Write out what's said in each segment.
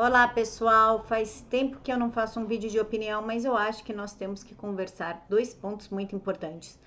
Olá pessoal, faz tempo que eu não faço um vídeo de opinião, mas eu acho que nós temos que conversar dois pontos muito importantes.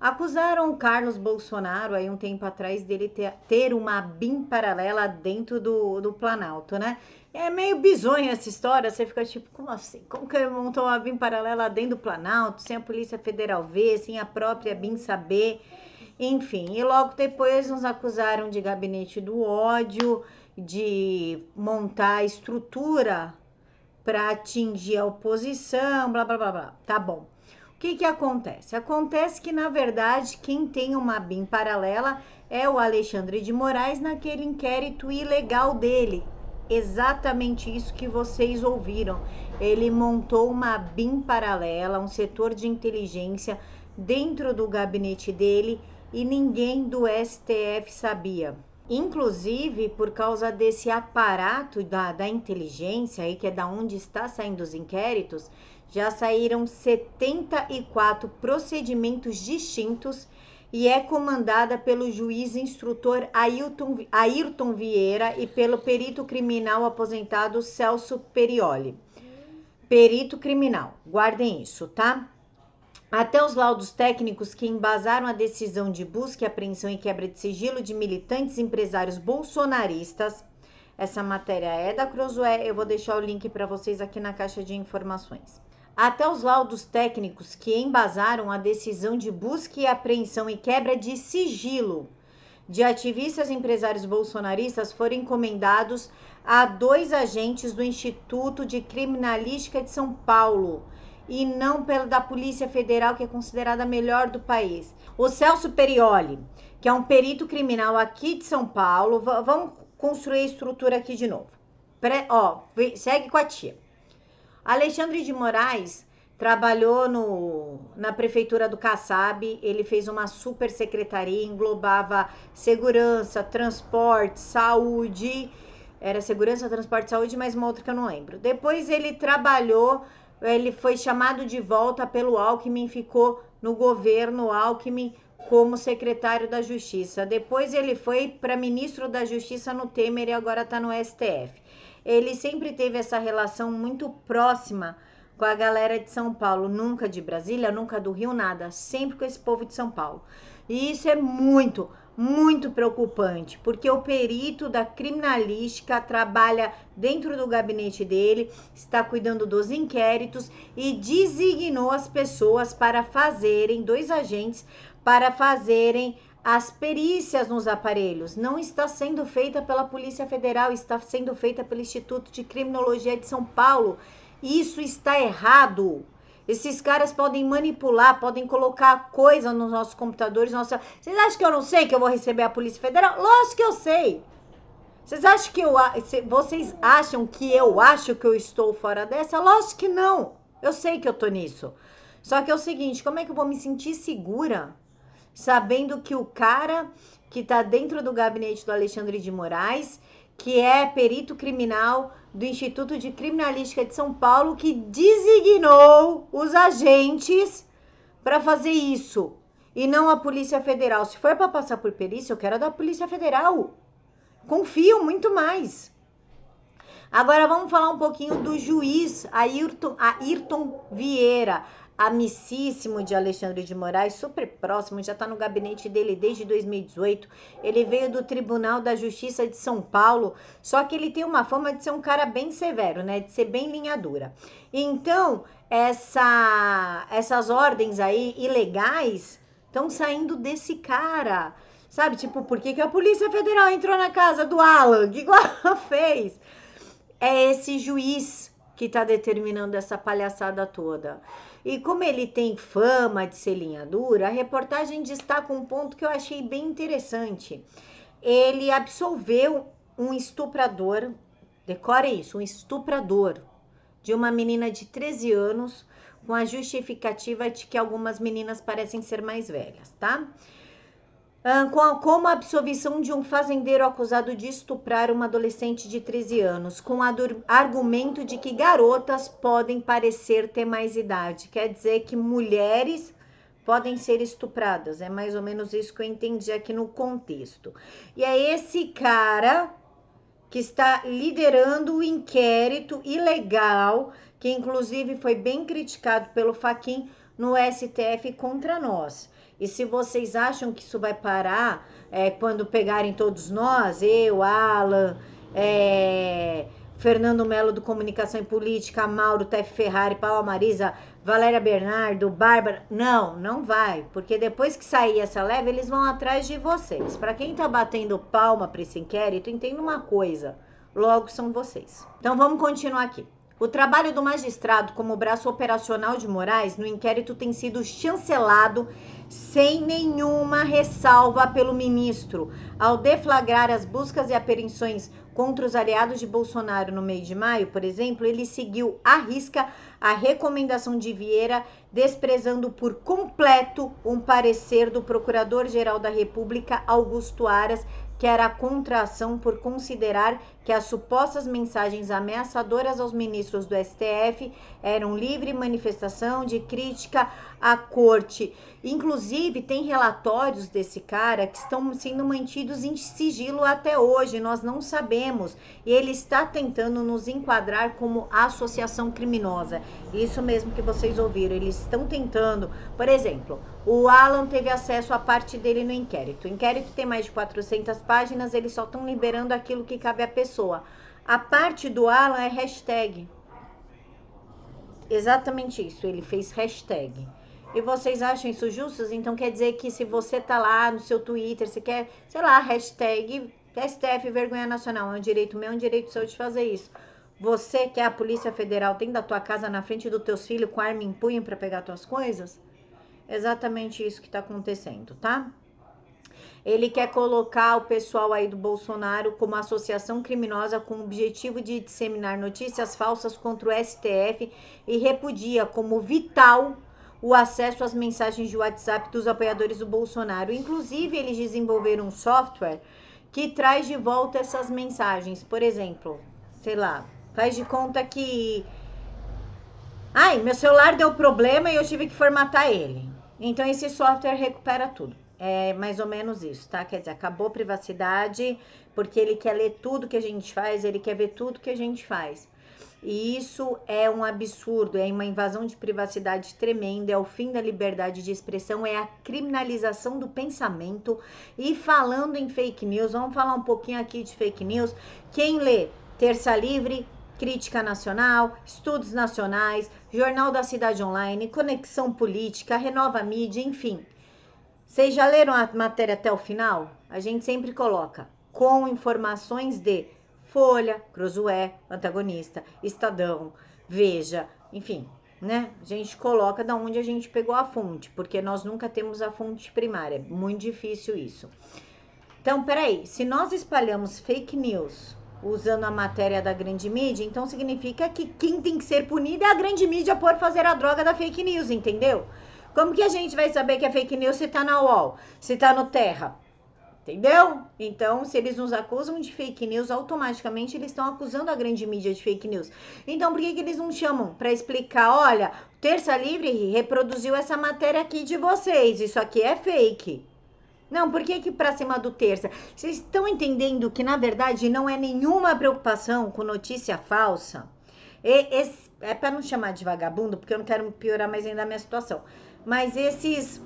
Acusaram o Carlos Bolsonaro aí um tempo atrás dele ter, ter uma BIM paralela dentro do, do Planalto, né? É meio bizonha essa história, você fica tipo, como assim? Como que ele montou uma BIM paralela dentro do Planalto, sem a Polícia Federal ver, sem a própria BIM saber? Enfim, e logo depois nos acusaram de gabinete do ódio, de montar estrutura para atingir a oposição, blá blá blá blá. Tá bom. O que que acontece? Acontece que na verdade quem tem uma BIM paralela é o Alexandre de Moraes naquele inquérito ilegal dele. Exatamente isso que vocês ouviram. Ele montou uma BIM paralela, um setor de inteligência dentro do gabinete dele e ninguém do STF sabia. Inclusive, por causa desse aparato da, da inteligência, aí, que é da onde está saindo os inquéritos, já saíram 74 procedimentos distintos e é comandada pelo juiz instrutor Ailton, Ayrton Vieira e pelo perito criminal aposentado Celso Perioli. Perito criminal, guardem isso, tá? Até os laudos técnicos que embasaram a decisão de busca, apreensão e quebra de sigilo de militantes empresários bolsonaristas. Essa matéria é da Crosué, eu vou deixar o link para vocês aqui na caixa de informações. Até os laudos técnicos que embasaram a decisão de busca e apreensão e quebra de sigilo de ativistas empresários bolsonaristas foram encomendados a dois agentes do Instituto de Criminalística de São Paulo e não pela da Polícia Federal, que é considerada a melhor do país. O Celso Perioli, que é um perito criminal aqui de São Paulo, vamos construir a estrutura aqui de novo. Ó, segue com a tia. Alexandre de Moraes trabalhou no, na prefeitura do Kassab, ele fez uma super secretaria, englobava segurança, transporte, saúde, era segurança, transporte, saúde, mas uma outra que eu não lembro. Depois ele trabalhou ele foi chamado de volta pelo Alckmin, ficou no governo Alckmin como secretário da Justiça. Depois ele foi para ministro da Justiça no Temer e agora está no STF. Ele sempre teve essa relação muito próxima com a galera de São Paulo, nunca de Brasília, nunca do Rio, nada, sempre com esse povo de São Paulo. E isso é muito, muito preocupante, porque o perito da criminalística trabalha dentro do gabinete dele, está cuidando dos inquéritos e designou as pessoas para fazerem, dois agentes, para fazerem as perícias nos aparelhos. Não está sendo feita pela Polícia Federal, está sendo feita pelo Instituto de Criminologia de São Paulo. Isso está errado. Esses caras podem manipular, podem colocar coisa nos nossos computadores. Nossa... Vocês acham que eu não sei que eu vou receber a Polícia Federal? Lógico que eu sei. Vocês acham que eu vocês acham que eu acho que eu estou fora dessa? Lógico que não. Eu sei que eu tô nisso. Só que é o seguinte, como é que eu vou me sentir segura sabendo que o cara que tá dentro do gabinete do Alexandre de Moraes que é perito criminal do Instituto de Criminalística de São Paulo, que designou os agentes para fazer isso e não a Polícia Federal. Se for para passar por perícia, eu quero a da Polícia Federal. Confio muito mais. Agora vamos falar um pouquinho do juiz Ayrton, Ayrton Vieira amicíssimo de Alexandre de Moraes, super próximo, já está no gabinete dele desde 2018. Ele veio do Tribunal da Justiça de São Paulo, só que ele tem uma fama de ser um cara bem severo, né? De ser bem linha dura. Então, essa, essas ordens aí ilegais estão saindo desse cara. Sabe, tipo, por que, que a Polícia Federal entrou na casa do Alan? Que ela fez? É esse juiz que está determinando essa palhaçada toda. E como ele tem fama de ser linha dura, a reportagem destaca um ponto que eu achei bem interessante. Ele absolveu um estuprador, decore isso, um estuprador de uma menina de 13 anos, com a justificativa de que algumas meninas parecem ser mais velhas, tá? Como a absolvição de um fazendeiro acusado de estuprar uma adolescente de 13 anos, com argumento de que garotas podem parecer ter mais idade. Quer dizer que mulheres podem ser estupradas. É mais ou menos isso que eu entendi aqui no contexto. E é esse cara que está liderando o inquérito ilegal, que inclusive foi bem criticado pelo Faquin no STF contra nós. E se vocês acham que isso vai parar é, quando pegarem todos nós, eu, Alan, é, Fernando Melo do Comunicação e Política, Mauro, Tef Ferrari, Paula Marisa, Valéria Bernardo, Bárbara. Não, não vai, porque depois que sair essa leve, eles vão atrás de vocês. Para quem tá batendo palma para esse inquérito, entenda uma coisa: logo são vocês. Então vamos continuar aqui. O trabalho do magistrado como braço operacional de Moraes no inquérito tem sido chancelado sem nenhuma ressalva pelo ministro, ao deflagrar as buscas e apreensões contra os aliados de Bolsonaro no mês de maio, por exemplo, ele seguiu à risca a recomendação de Vieira, desprezando por completo um parecer do Procurador-Geral da República, Augusto Aras, que era a contração por considerar que as supostas mensagens ameaçadoras aos ministros do STF eram livre manifestação de crítica à corte. Inclusive, tem relatórios desse cara que estão sendo mantidos em sigilo até hoje, nós não sabemos. E ele está tentando nos enquadrar como associação criminosa. Isso mesmo que vocês ouviram, eles estão tentando. Por exemplo, o Alan teve acesso à parte dele no inquérito. O inquérito tem mais de 400 páginas, eles só estão liberando aquilo que cabe à pessoa. A parte do Alan é hashtag. Exatamente isso, ele fez hashtag. E vocês acham isso justo? Então quer dizer que se você tá lá no seu Twitter, você quer, sei lá, hashtag STF Vergonha Nacional, é um direito meu, é um direito seu de fazer isso. Você que é a Polícia Federal tem da tua casa na frente dos teus filhos com arma em punho para pegar tuas coisas? Exatamente isso que tá acontecendo, tá? Ele quer colocar o pessoal aí do Bolsonaro como associação criminosa com o objetivo de disseminar notícias falsas contra o STF e repudia como vital o acesso às mensagens de WhatsApp dos apoiadores do Bolsonaro. Inclusive, eles desenvolveram um software que traz de volta essas mensagens. Por exemplo, sei lá, faz de conta que. Ai, meu celular deu problema e eu tive que formatar ele. Então, esse software recupera tudo. É mais ou menos isso, tá? Quer dizer, acabou privacidade, porque ele quer ler tudo que a gente faz, ele quer ver tudo que a gente faz. E isso é um absurdo, é uma invasão de privacidade tremenda, é o fim da liberdade de expressão, é a criminalização do pensamento. E falando em fake news, vamos falar um pouquinho aqui de fake news. Quem lê Terça Livre, Crítica Nacional, Estudos Nacionais, Jornal da Cidade Online, Conexão Política, Renova Mídia, enfim vocês já leram a matéria até o final? A gente sempre coloca com informações de Folha, Cruzoé, Antagonista, Estadão, Veja, enfim, né? A gente coloca da onde a gente pegou a fonte, porque nós nunca temos a fonte primária. É muito difícil isso. Então, peraí, se nós espalhamos fake news usando a matéria da grande mídia, então significa que quem tem que ser punido é a grande mídia por fazer a droga da fake news, entendeu? Como que a gente vai saber que é fake news se tá na UOL, se tá no Terra? Entendeu? Então, se eles nos acusam de fake news, automaticamente eles estão acusando a grande mídia de fake news. Então, por que, que eles não chamam para explicar? Olha, Terça Livre reproduziu essa matéria aqui de vocês. Isso aqui é fake. Não, por que que pra cima do terça? Vocês estão entendendo que, na verdade, não é nenhuma preocupação com notícia falsa? E, esse, é para não chamar de vagabundo, porque eu não quero piorar mais ainda a minha situação mas esses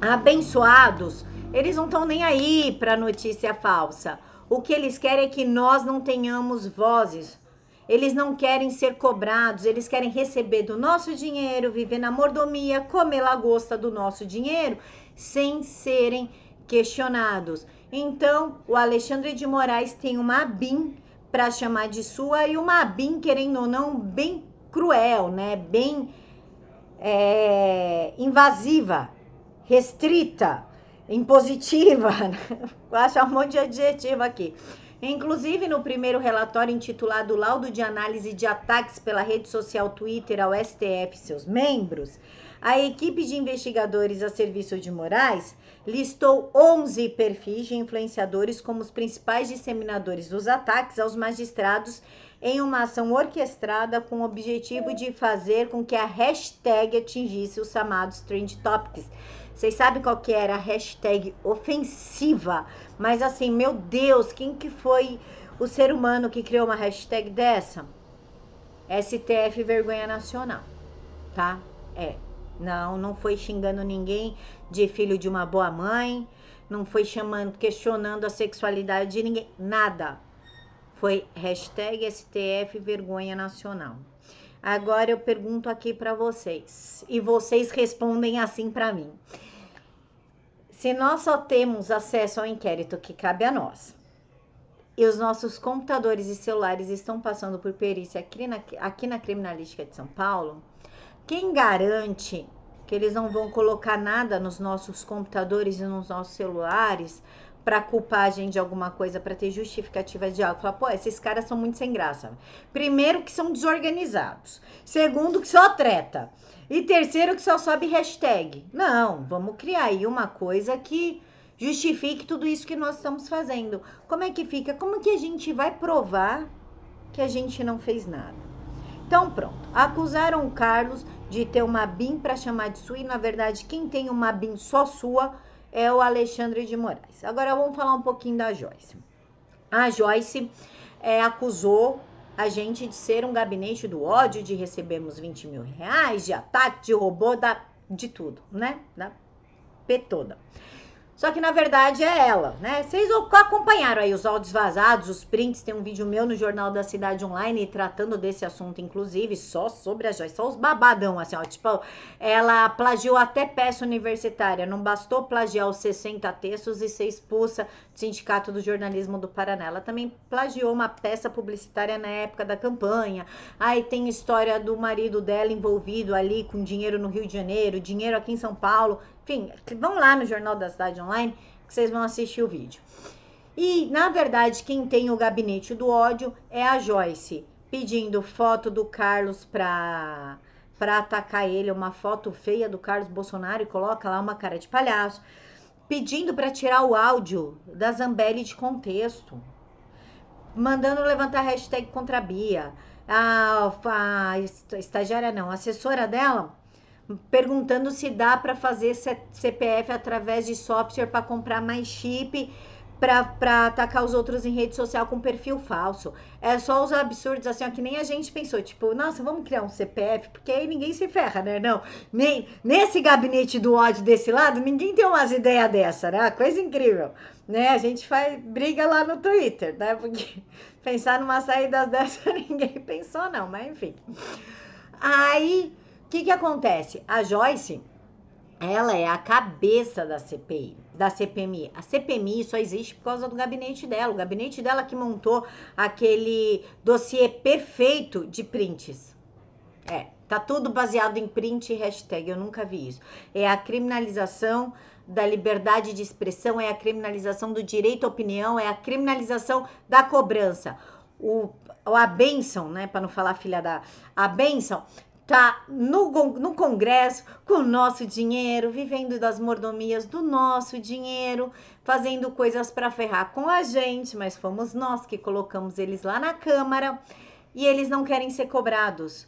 abençoados, eles não estão nem aí para notícia falsa. O que eles querem é que nós não tenhamos vozes. Eles não querem ser cobrados, eles querem receber do nosso dinheiro, viver na mordomia, comer lagosta do nosso dinheiro, sem serem questionados. Então, o Alexandre de Moraes tem uma BIM para chamar de sua e uma BIM, querendo ou não, bem cruel, né? Bem é, invasiva, restrita, impositiva, vou achar um monte de adjetivo aqui. Inclusive, no primeiro relatório intitulado Laudo de Análise de Ataques pela rede social Twitter ao STF e seus membros, a equipe de investigadores a serviço de Moraes listou 11 perfis de influenciadores como os principais disseminadores dos ataques aos magistrados em uma ação orquestrada com o objetivo de fazer com que a hashtag atingisse os chamados trend topics. Vocês sabem qual que era a hashtag ofensiva, mas assim, meu Deus, quem que foi o ser humano que criou uma hashtag dessa? STF Vergonha Nacional, tá? É. Não, não foi xingando ninguém de filho de uma boa mãe, não foi chamando, questionando a sexualidade de ninguém, nada. Foi hashtag STF Vergonha Nacional. Agora eu pergunto aqui para vocês e vocês respondem assim para mim. Se nós só temos acesso ao inquérito que cabe a nós, e os nossos computadores e celulares estão passando por perícia aqui na, aqui na Criminalística de São Paulo, quem garante que eles não vão colocar nada nos nossos computadores e nos nossos celulares para culpar a gente de alguma coisa, para ter justificativa de algo. Falar, pô, esses caras são muito sem graça. Primeiro, que são desorganizados. Segundo, que só treta. E terceiro, que só sobe hashtag. Não, vamos criar aí uma coisa que justifique tudo isso que nós estamos fazendo. Como é que fica? Como que a gente vai provar que a gente não fez nada? Então, pronto. Acusaram o Carlos de ter uma BIM para chamar de sua e, na verdade, quem tem uma BIM só sua é o Alexandre de Moraes. Agora vamos falar um pouquinho da Joyce. A Joyce é, acusou a gente de ser um gabinete do ódio, de recebermos 20 mil reais, de ataque, de robô, da, de tudo, né? Da P toda. Só que na verdade é ela, né? Vocês acompanharam aí os áudios vazados, os prints, tem um vídeo meu no Jornal da Cidade Online tratando desse assunto, inclusive, só sobre a Joyce, só os babadão, assim, ó. Tipo, ela plagiou até peça universitária, não bastou plagiar os 60 textos e ser expulsa do Sindicato do Jornalismo do Paraná. Ela também plagiou uma peça publicitária na época da campanha. Aí tem história do marido dela envolvido ali com dinheiro no Rio de Janeiro, dinheiro aqui em São Paulo. Enfim, vão lá no Jornal da Cidade Online que vocês vão assistir o vídeo. E, na verdade, quem tem o gabinete do ódio é a Joyce, pedindo foto do Carlos para para atacar ele, uma foto feia do Carlos Bolsonaro e coloca lá uma cara de palhaço, pedindo para tirar o áudio da Zambelli de contexto, mandando levantar hashtag contra a Bia. A, a estagiária não, a assessora dela perguntando se dá para fazer CPF através de software para comprar mais chip para atacar os outros em rede social com perfil falso. É só os absurdos assim, ó, que nem a gente pensou, tipo, nossa, vamos criar um CPF, porque aí ninguém se ferra, né? Não, nem nesse gabinete do ódio desse lado, ninguém tem umas ideias dessa, né? Coisa incrível, né? A gente faz briga lá no Twitter, né? Porque pensar numa saída dessa ninguém pensou não, mas enfim. Aí que, que acontece? A Joyce, ela é a cabeça da CPI, da CPMI. A CPMI só existe por causa do gabinete dela. O gabinete dela que montou aquele dossiê perfeito de prints. É, tá tudo baseado em print e hashtag. Eu nunca vi isso. É a criminalização da liberdade de expressão, é a criminalização do direito à opinião, é a criminalização da cobrança. O, a benção, né, para não falar filha da a benção, tá no, no Congresso com o nosso dinheiro, vivendo das mordomias do nosso dinheiro, fazendo coisas para ferrar com a gente, mas fomos nós que colocamos eles lá na Câmara e eles não querem ser cobrados.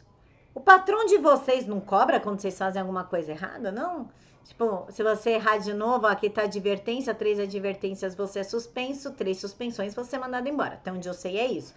O patrão de vocês não cobra quando vocês fazem alguma coisa errada, não? Tipo, se você errar de novo, aqui tá advertência, três advertências, você é suspenso, três suspensões, você é mandado embora. Até onde eu sei é isso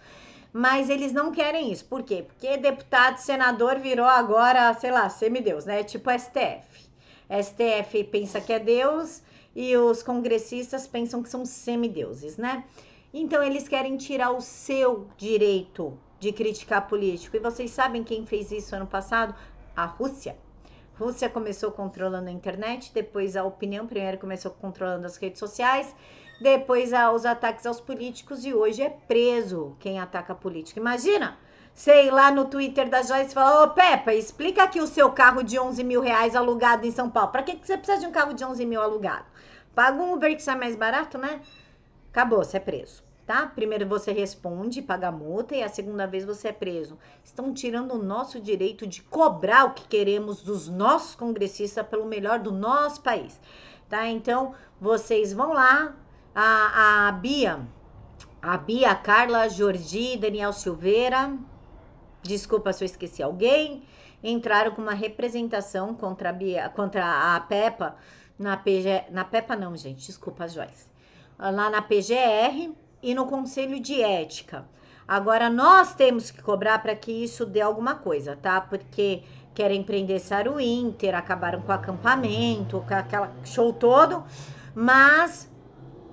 mas eles não querem isso. Por quê? Porque deputado, senador virou agora, sei lá, semideus, né? Tipo STF. STF pensa que é Deus e os congressistas pensam que são semideuses, né? Então eles querem tirar o seu direito de criticar político. E vocês sabem quem fez isso ano passado? A Rússia. Rússia começou controlando a internet, depois a opinião, primeiro começou controlando as redes sociais depois aos ataques aos políticos e hoje é preso quem ataca político. Imagina, sei lá no Twitter da Joyce fala, ô Pepa, explica aqui o seu carro de 11 mil reais alugado em São Paulo. Para que, que você precisa de um carro de 11 mil alugado? Paga um Uber que sai mais barato, né? Acabou, você é preso. Tá? Primeiro você responde, paga a multa e a segunda vez você é preso. Estão tirando o nosso direito de cobrar o que queremos dos nossos congressistas pelo melhor do nosso país, tá? Então, vocês vão lá, a, a Bia, a Bia, Carla, Jordi, Daniel Silveira, desculpa se eu esqueci alguém, entraram com uma representação contra a Bia, contra a Peppa na PG, na Peppa não, gente, desculpa, Joyce. Lá na PGR, e no conselho de ética. Agora nós temos que cobrar para que isso dê alguma coisa, tá? Porque querem prender Saru Inter, acabaram com o acampamento, com aquela show todo, mas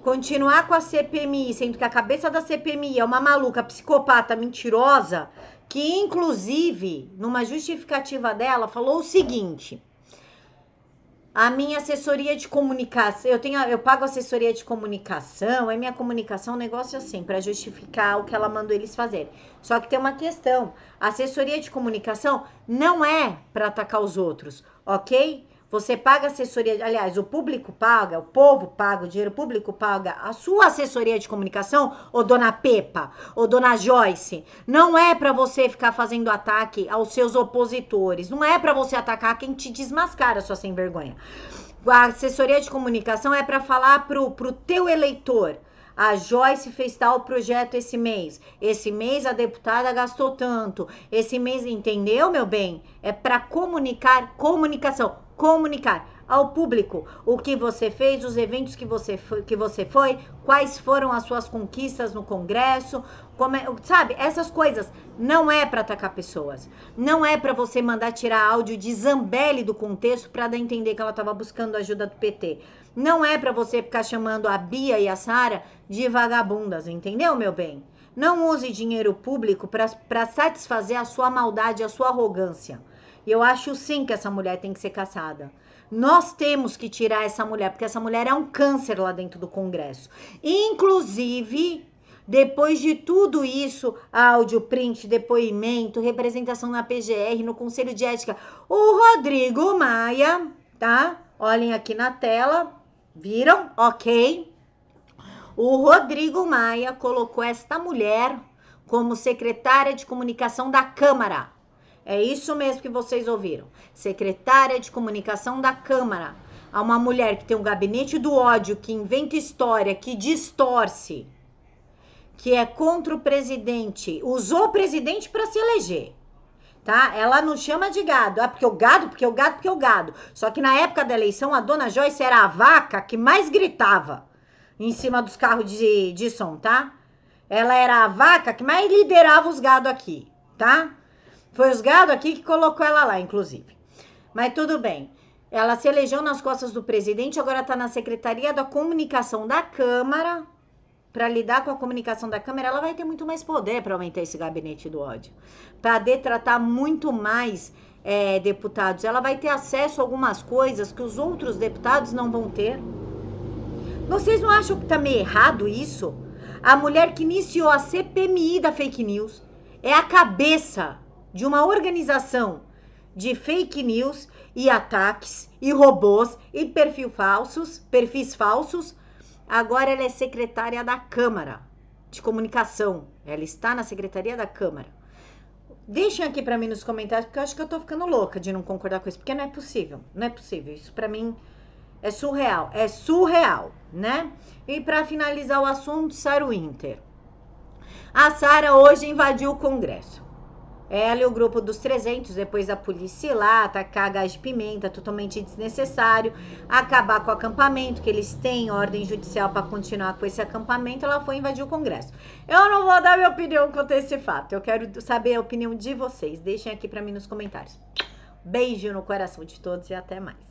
continuar com a CPMI, sendo que a cabeça da CPMI é uma maluca, psicopata, mentirosa, que inclusive, numa justificativa dela, falou o seguinte: a minha assessoria de comunicação, eu tenho, eu pago assessoria de comunicação, é minha comunicação, um negócio assim, para justificar o que ela mandou eles fazerem. Só que tem uma questão, assessoria de comunicação não é para atacar os outros, ok? Você paga assessoria, aliás, o público paga, o povo paga, o dinheiro público paga a sua assessoria de comunicação, ô dona Pepa, ô dona Joyce. Não é para você ficar fazendo ataque aos seus opositores, não é para você atacar quem te desmascara, sua sem vergonha. A assessoria de comunicação é para falar pro, pro teu eleitor. A Joyce fez tal projeto esse mês. Esse mês a deputada gastou tanto. Esse mês, entendeu, meu bem? É para comunicar, comunicação comunicar ao público o que você fez, os eventos que você foi, que você foi quais foram as suas conquistas no Congresso, é, sabe? Essas coisas não é para atacar pessoas, não é para você mandar tirar áudio de Zambelli do contexto para dar a entender que ela estava buscando ajuda do PT. Não é para você ficar chamando a Bia e a Sara de vagabundas, entendeu, meu bem? Não use dinheiro público para satisfazer a sua maldade, a sua arrogância. E eu acho sim que essa mulher tem que ser caçada. Nós temos que tirar essa mulher, porque essa mulher é um câncer lá dentro do Congresso. Inclusive, depois de tudo isso, áudio, print, depoimento, representação na PGR, no Conselho de Ética, o Rodrigo Maia, tá? Olhem aqui na tela, viram? Ok. O Rodrigo Maia colocou esta mulher como secretária de comunicação da Câmara. É isso mesmo que vocês ouviram. Secretária de Comunicação da Câmara. Há uma mulher que tem um gabinete do ódio, que inventa história, que distorce, que é contra o presidente, usou o presidente para se eleger. Tá? Ela não chama de gado. Ah, porque o gado, porque o gado, porque o gado. Só que na época da eleição, a dona Joyce era a vaca que mais gritava em cima dos carros de, de som, tá? Ela era a vaca que mais liderava os gado aqui, tá? Foi os gado aqui que colocou ela lá, inclusive. Mas tudo bem. Ela se elegeu nas costas do presidente, agora está na Secretaria da Comunicação da Câmara. Para lidar com a comunicação da Câmara, ela vai ter muito mais poder para aumentar esse gabinete do ódio. Para detratar muito mais é, deputados. Ela vai ter acesso a algumas coisas que os outros deputados não vão ter. Vocês não acham que está meio errado isso? A mulher que iniciou a CPMI da fake news é a cabeça de uma organização de fake news e ataques e robôs e perfil falsos, perfis falsos. Agora ela é secretária da Câmara de Comunicação. Ela está na secretaria da Câmara. Deixem aqui para mim nos comentários, porque eu acho que eu tô ficando louca de não concordar com isso, porque não é possível, não é possível. Isso para mim é surreal, é surreal, né? E para finalizar o assunto, Sara Winter. A Sara hoje invadiu o Congresso. Ela e o grupo dos 300, depois da polícia ir lá, atacar gás de pimenta, totalmente desnecessário, acabar com o acampamento, que eles têm ordem judicial para continuar com esse acampamento, ela foi invadir o Congresso. Eu não vou dar minha opinião quanto a esse fato, eu quero saber a opinião de vocês. Deixem aqui para mim nos comentários. Beijo no coração de todos e até mais.